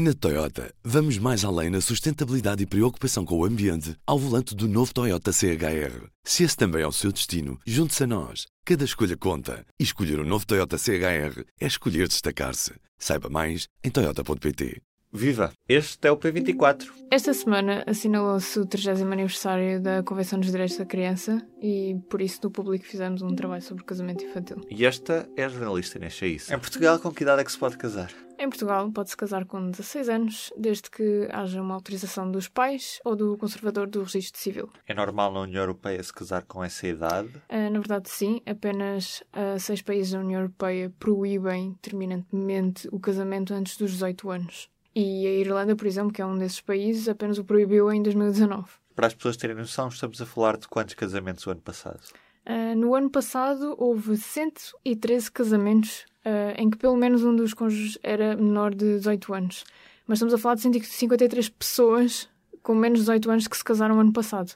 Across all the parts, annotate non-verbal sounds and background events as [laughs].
Na Toyota, vamos mais além na sustentabilidade e preocupação com o ambiente ao volante do novo Toyota CHR. Se esse também é o seu destino, junte-se a nós. Cada escolha conta. E escolher o um novo Toyota CHR é escolher destacar-se. Saiba mais em Toyota.pt. Viva! Este é o P24. Esta semana assinalou-se o 30 aniversário da Convenção dos Direitos da Criança e por isso no público fizemos um trabalho sobre casamento infantil. E esta é a jornalista Inês Chaíça. Em Portugal, com que idade é que se pode casar? Em Portugal, pode-se casar com 16 anos, desde que haja uma autorização dos pais ou do conservador do registro civil. É normal na União Europeia se casar com essa idade? Uh, na verdade, sim. Apenas uh, seis países da União Europeia proíbem terminantemente o casamento antes dos 18 anos. E a Irlanda, por exemplo, que é um desses países, apenas o proibiu em 2019. Para as pessoas terem noção, estamos a falar de quantos casamentos o ano passado? Uh, no ano passado houve 113 casamentos uh, em que pelo menos um dos cônjuges era menor de 18 anos. Mas estamos a falar de 153 pessoas com menos de 18 anos que se casaram no ano passado.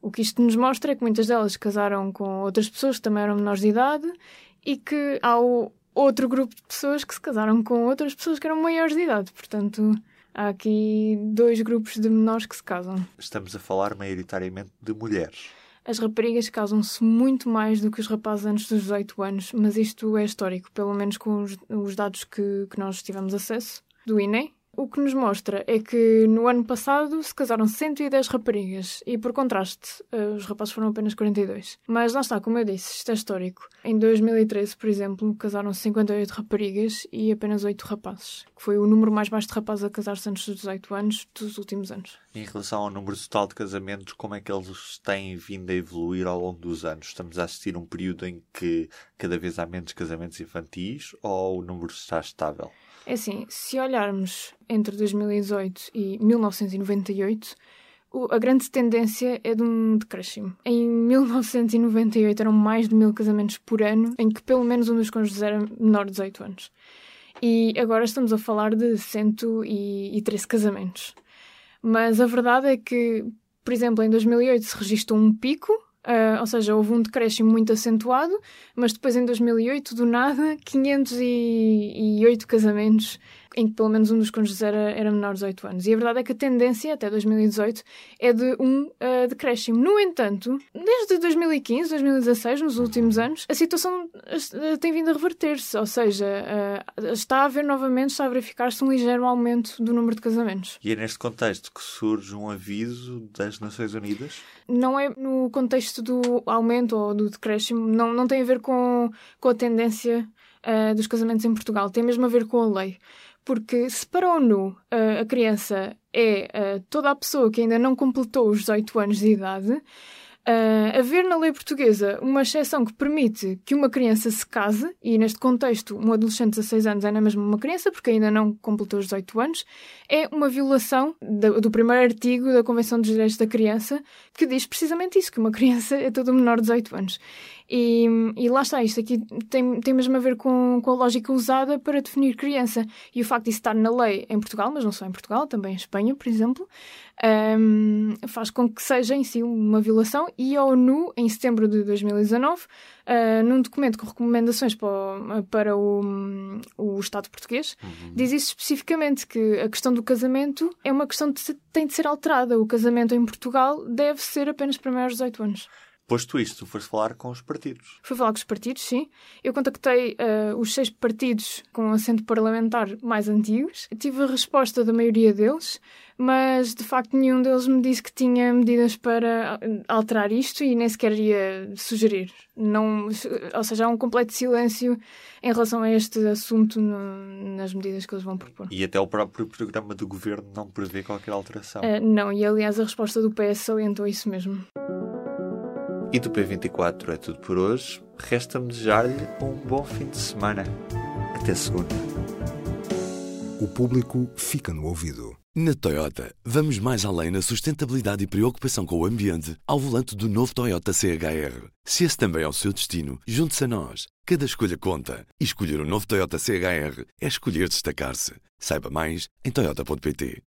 O que isto nos mostra é que muitas delas casaram com outras pessoas que também eram menores de idade e que há outro grupo de pessoas que se casaram com outras pessoas que eram maiores de idade. Portanto, há aqui dois grupos de menores que se casam. Estamos a falar maioritariamente de mulheres. As raparigas casam-se muito mais do que os rapazes antes dos 18 anos, mas isto é histórico, pelo menos com os, os dados que, que nós tivemos acesso do INE. O que nos mostra é que no ano passado se casaram 110 raparigas e, por contraste, eh, os rapazes foram apenas 42. Mas lá está, como eu disse, isto é histórico. Em 2013, por exemplo, casaram 58 raparigas e apenas 8 rapazes, que foi o número mais baixo de rapazes a casar-se antes dos 18 anos dos últimos anos. Em relação ao número total de casamentos, como é que eles têm vindo a evoluir ao longo dos anos? Estamos a assistir um período em que cada vez há menos casamentos infantis ou o número está estável? É assim, se olharmos entre 2018 e 1998, a grande tendência é de um decréscimo. Em 1998 eram mais de mil casamentos por ano, em que pelo menos um dos cônjuges era menor de 18 anos. E agora estamos a falar de 113 casamentos. Mas a verdade é que, por exemplo, em 2008 se registrou um pico, Uh, ou seja, houve um decréscimo muito acentuado, mas depois em 2008, do nada, 508 casamentos em que pelo menos um dos cônjuges era, era menor de 18 anos. E a verdade é que a tendência, até 2018, é de um uh, decréscimo. No entanto, desde 2015, 2016, nos últimos anos, a situação uh, tem vindo a reverter-se, ou seja, uh, está a haver novamente, está a verificar-se um ligeiro aumento do número de casamentos. E é neste contexto que surge um aviso das Nações Unidas? Não é no contexto do aumento ou do decréscimo, não, não tem a ver com, com a tendência uh, dos casamentos em Portugal, tem mesmo a ver com a lei. Porque se para a ONU uh, a criança é toda a pessoa que ainda não completou os 18 anos de idade, Uh, haver na lei portuguesa uma exceção que permite que uma criança se case, e neste contexto um adolescente de 16 anos é na mesma uma criança, porque ainda não completou os 18 anos, é uma violação do, do primeiro artigo da Convenção dos Direitos da Criança, que diz precisamente isso, que uma [laughs] criança é toda menor de 18 anos. E, e, lá está, isto aqui tem, tem mesmo a ver com, com a lógica usada para definir criança. E o facto de isso estar na lei em Portugal, mas não só em Portugal, também em Espanha, por exemplo, um, faz com que seja em si uma violação. E a ONU, em setembro de 2019, uh, num documento com recomendações para o, para o, o Estado português, uhum. diz isso especificamente, que a questão do casamento é uma questão que tem de ser alterada. O casamento em Portugal deve ser apenas para maiores de 18 anos. Posto isto, foste falar com os partidos. Fui falar com os partidos, sim. Eu contactei uh, os seis partidos com assento parlamentar mais antigos. Tive a resposta da maioria deles, mas de facto nenhum deles me disse que tinha medidas para alterar isto e nem sequer ia sugerir. Não, ou seja, há um completo silêncio em relação a este assunto no, nas medidas que eles vão propor. E até o próprio programa do governo não prevê qualquer alteração? Uh, não, e aliás a resposta do PS salientou isso mesmo. E do P24 é tudo por hoje. Resta-me desejar-lhe um bom fim de semana. Até segunda. O público fica no ouvido. Na Toyota, vamos mais além na sustentabilidade e preocupação com o ambiente ao volante do novo Toyota CHR. Se esse também é o seu destino, junte-se a nós. Cada escolha conta. E escolher o um novo Toyota CHR é escolher destacar-se. Saiba mais em Toyota.pt.